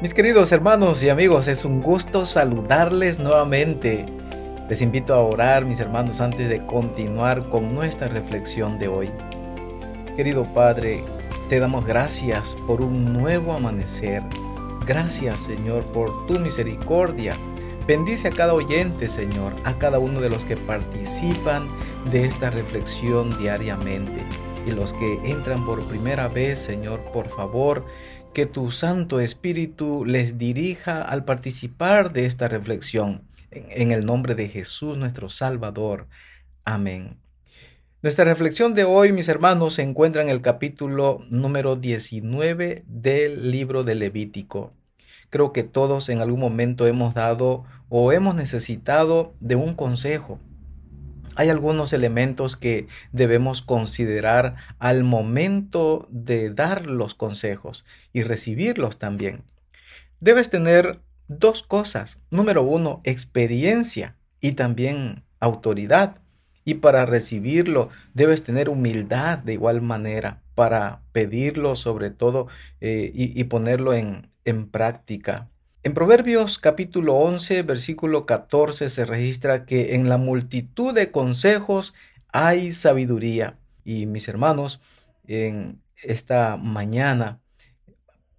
Mis queridos hermanos y amigos, es un gusto saludarles nuevamente. Les invito a orar, mis hermanos, antes de continuar con nuestra reflexión de hoy. Querido Padre, te damos gracias por un nuevo amanecer. Gracias, Señor, por tu misericordia. Bendice a cada oyente, Señor, a cada uno de los que participan de esta reflexión diariamente. Y los que entran por primera vez, Señor, por favor, que tu Santo Espíritu les dirija al participar de esta reflexión. En el nombre de Jesús nuestro Salvador. Amén. Nuestra reflexión de hoy, mis hermanos, se encuentra en el capítulo número 19 del libro de Levítico. Creo que todos en algún momento hemos dado o hemos necesitado de un consejo hay algunos elementos que debemos considerar al momento de dar los consejos y recibirlos también. Debes tener dos cosas. Número uno, experiencia y también autoridad. Y para recibirlo debes tener humildad de igual manera para pedirlo sobre todo eh, y, ponerlo en, en práctica. En Proverbios capítulo 11, versículo 14 se registra que en la multitud de consejos hay sabiduría. Y mis hermanos, en esta mañana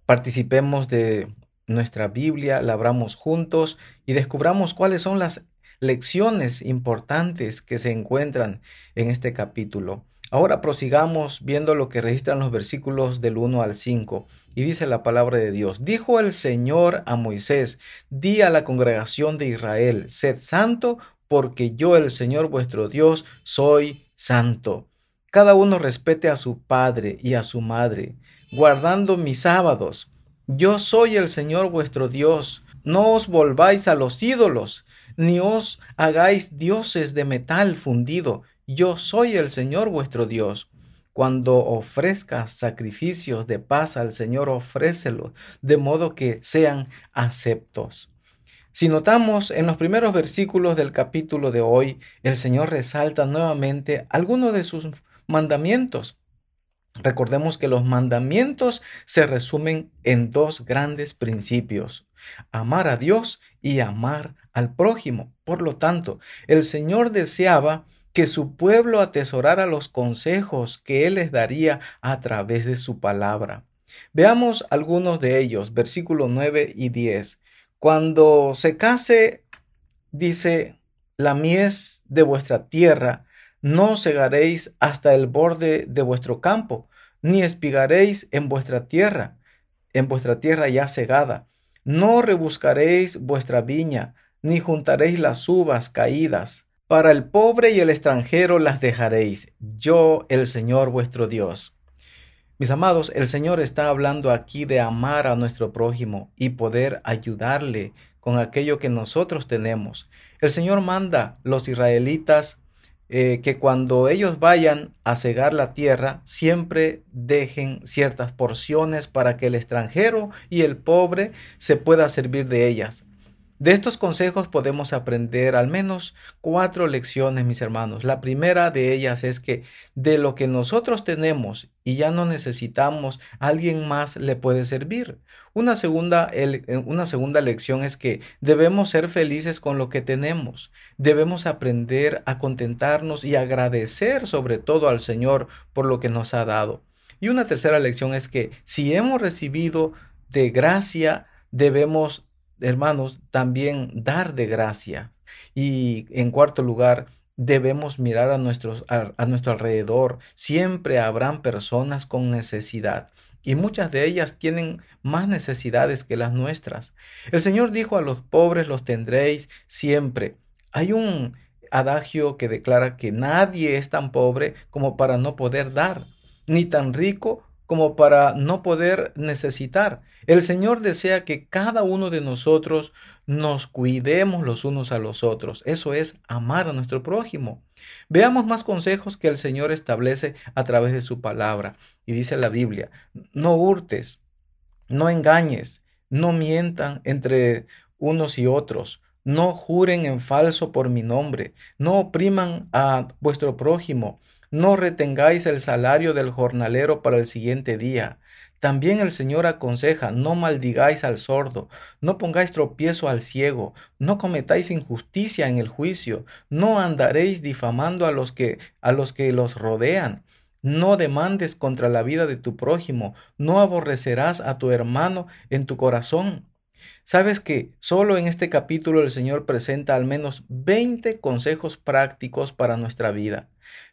participemos de nuestra Biblia, la abramos juntos y descubramos cuáles son las lecciones importantes que se encuentran en este capítulo. Ahora prosigamos viendo lo que registran los versículos del 1 al 5. Y dice la palabra de Dios, dijo el Señor a Moisés, di a la congregación de Israel, sed santo, porque yo el Señor vuestro Dios soy santo. Cada uno respete a su padre y a su madre, guardando mis sábados. Yo soy el Señor vuestro Dios. No os volváis a los ídolos, ni os hagáis dioses de metal fundido yo soy el Señor vuestro Dios. Cuando ofrezcas sacrificios de paz al Señor, ofrécelos de modo que sean aceptos. Si notamos en los primeros versículos del capítulo de hoy, el Señor resalta nuevamente algunos de sus mandamientos. Recordemos que los mandamientos se resumen en dos grandes principios, amar a Dios y amar al prójimo. Por lo tanto, el Señor deseaba que su pueblo atesorara los consejos que Él les daría a través de su palabra. Veamos algunos de ellos, versículos 9 y 10. Cuando se case, dice, la mies de vuestra tierra, no segaréis hasta el borde de vuestro campo, ni espigaréis en vuestra tierra, en vuestra tierra ya segada. No rebuscaréis vuestra viña, ni juntaréis las uvas caídas para el pobre y el extranjero las dejaréis, yo el Señor vuestro Dios. Mis amados, el Señor está hablando aquí de amar a nuestro prójimo y poder ayudarle con aquello que nosotros tenemos. El Señor manda los israelitas eh, que cuando ellos vayan a cegar la tierra, siempre dejen ciertas porciones para que el extranjero y el pobre se pueda servir de ellas. De estos consejos podemos aprender al menos cuatro lecciones, mis hermanos. La primera de ellas es que de lo que nosotros tenemos y ya no necesitamos, alguien más le puede servir. Una segunda, eh, una segunda lección es que debemos ser felices con lo que tenemos. Debemos aprender a contentarnos y agradecer sobre todo al Señor por lo que nos ha dado. Y una tercera lección es que si hemos recibido de gracia, debemos hermanos, también dar de gracia. Y en cuarto lugar, debemos mirar a, nuestros, a, nuestro alrededor. Siempre habrán personas con necesidad y muchas de ellas tienen más necesidades que las nuestras. El Señor dijo a los pobres los tendréis siempre. Hay un adagio que declara que nadie es tan pobre como para no poder dar, ni tan rico como para no poder necesitar. El Señor desea que cada uno de nosotros nos cuidemos los unos a los otros. Eso es amar a nuestro prójimo. Veamos más consejos que el Señor establece a través de su palabra. Y dice la Biblia, no hurtes, no engañes, no mientan entre unos y otros, no juren en falso por mi nombre, no opriman a vuestro prójimo, no retengáis el salario del jornalero para el siguiente día. También el Señor aconseja, no maldigáis al sordo, no pongáis tropiezo al ciego, no cometáis injusticia en el juicio, no andaréis difamando a los que a los que los rodean. No demandes contra la vida de tu prójimo, no aborrecerás a tu hermano en tu corazón. Sabes que solo en este capítulo el Señor presenta al menos 20 consejos prácticos para nuestra vida.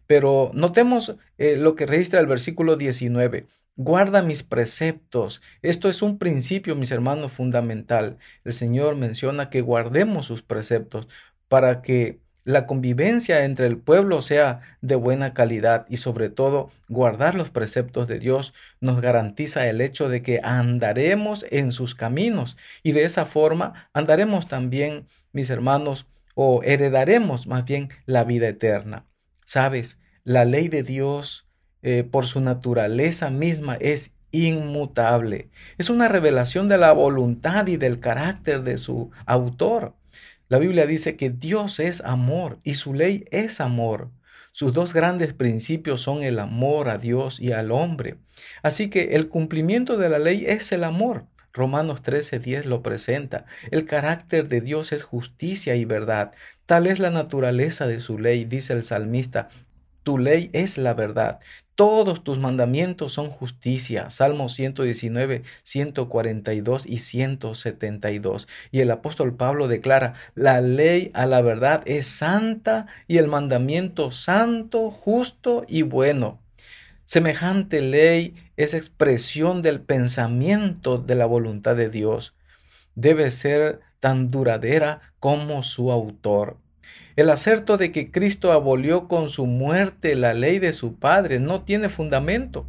Pero notemos eh, lo que registra el versículo 19. Guarda mis preceptos. Esto es un principio, mis hermanos, fundamental. El Señor menciona que guardemos sus preceptos para que la convivencia entre el pueblo sea de buena calidad y sobre todo guardar los preceptos de Dios nos garantiza el hecho de que andaremos en sus caminos y de esa forma andaremos también, mis hermanos, o heredaremos más bien la vida eterna. Sabes, la ley de Dios eh, por su naturaleza misma es inmutable. Es una revelación de la voluntad y del carácter de su autor. La Biblia dice que Dios es amor y su ley es amor. Sus dos grandes principios son el amor a Dios y al hombre. Así que el cumplimiento de la ley es el amor. Romanos 13:10 lo presenta. El carácter de Dios es justicia y verdad. Tal es la naturaleza de su ley, dice el salmista. Tu ley es la verdad. Todos tus mandamientos son justicia. Salmos 119, 142 y 172. Y el apóstol Pablo declara, la ley a la verdad es santa y el mandamiento santo, justo y bueno. Semejante ley es expresión del pensamiento de la voluntad de Dios. Debe ser tan duradera como su autor. El acerto de que Cristo abolió con su muerte la ley de su Padre no tiene fundamento.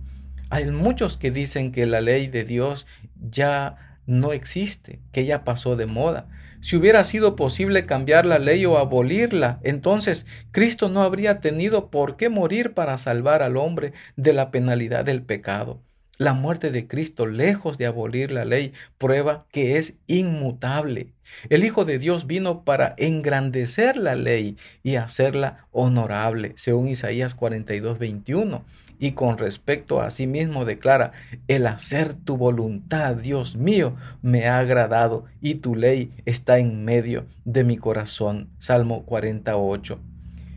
Hay muchos que dicen que la ley de Dios ya no existe, que ya pasó de moda. Si hubiera sido posible cambiar la ley o abolirla, entonces Cristo no habría tenido por qué morir para salvar al hombre de la penalidad del pecado. La muerte de Cristo, lejos de abolir la ley, prueba que es inmutable. El Hijo de Dios vino para engrandecer la ley y hacerla honorable, según Isaías 42, 21. Y con respecto a sí mismo declara, el hacer tu voluntad, Dios mío, me ha agradado y tu ley está en medio de mi corazón. Salmo 48.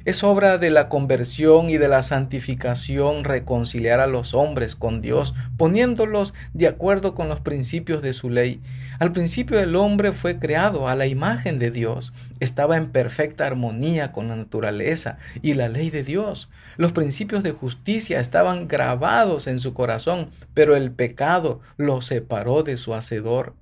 Es obra de la conversión y de la santificación reconciliar a los hombres con Dios, poniéndolos de acuerdo con los principios de su ley. Al principio el hombre fue creado a la imagen de Dios, estaba en perfecta armonía con la naturaleza y la ley de Dios. Los principios de justicia estaban grabados en su corazón, pero el pecado lo separó de su Hacedor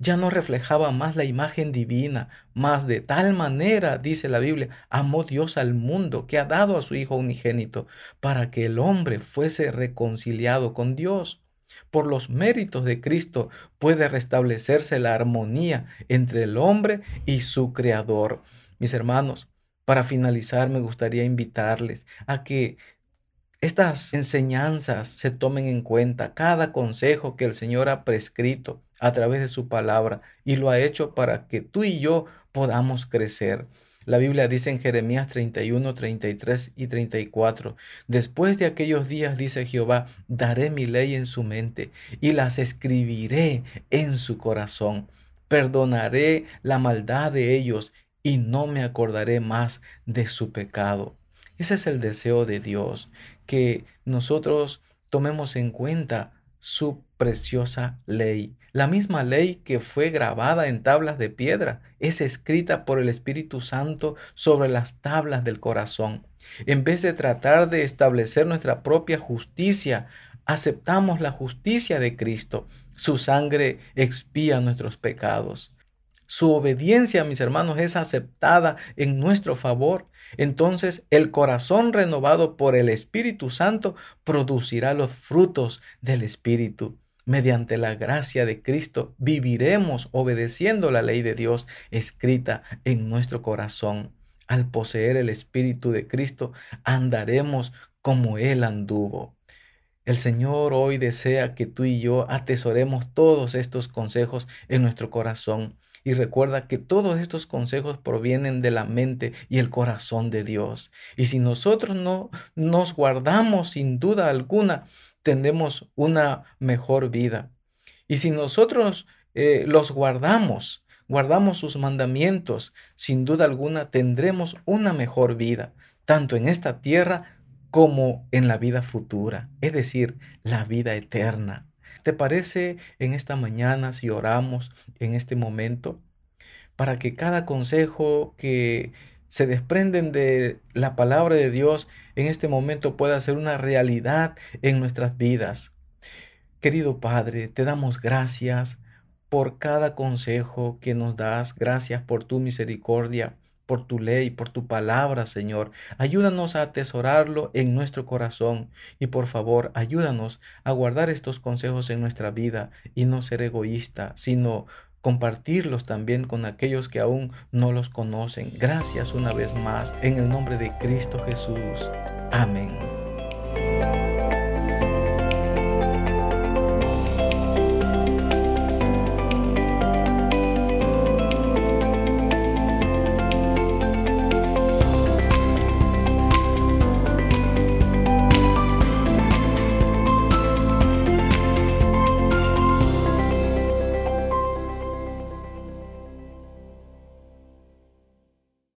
ya no reflejaba más la imagen divina, más de tal manera, dice la Biblia, amó Dios al mundo que ha dado a su Hijo unigénito para que el hombre fuese reconciliado con Dios. Por los méritos de Cristo puede restablecerse la armonía entre el hombre y su Creador. Mis hermanos, para finalizar me gustaría invitarles a que estas enseñanzas se tomen en cuenta, cada consejo que el Señor ha prescrito a través de su palabra y lo ha hecho para que tú y yo podamos crecer. La Biblia dice en Jeremías 31, 33 y 34, Después de aquellos días, dice Jehová, daré mi ley en su mente y las escribiré en su corazón. Perdonaré la maldad de ellos y no me acordaré más de su pecado. Ese es el deseo de Dios, que nosotros tomemos en cuenta su preciosa ley. La misma ley que fue grabada en tablas de piedra es escrita por el Espíritu Santo sobre las tablas del corazón. En vez de tratar de establecer nuestra propia justicia, aceptamos la justicia de Cristo. Su sangre expía nuestros pecados. Su obediencia, mis hermanos, es aceptada en nuestro favor. Entonces el corazón renovado por el Espíritu Santo producirá los frutos del Espíritu. Mediante la gracia de Cristo viviremos obedeciendo la ley de Dios escrita en nuestro corazón. Al poseer el Espíritu de Cristo andaremos como Él anduvo. El Señor hoy desea que tú y yo atesoremos todos estos consejos en nuestro corazón y recuerda que todos estos consejos provienen de la mente y el corazón de Dios. Y si nosotros no nos guardamos sin duda alguna tendremos una mejor vida. Y si nosotros eh, los guardamos, guardamos sus mandamientos, sin duda alguna tendremos una mejor vida, tanto en esta tierra como en la vida futura, es decir, la vida eterna. ¿Te parece en esta mañana si oramos en este momento para que cada consejo que se desprenden de la palabra de Dios en este momento pueda ser una realidad en nuestras vidas? Querido Padre, te damos gracias por cada consejo que nos das, gracias por tu misericordia por tu ley, por tu palabra, Señor. Ayúdanos a atesorarlo en nuestro corazón y por favor, ayúdanos a guardar estos consejos en nuestra vida y no ser egoísta, sino compartirlos también con aquellos que aún no los conocen. Gracias una vez más en el nombre de Cristo Jesús. Amén.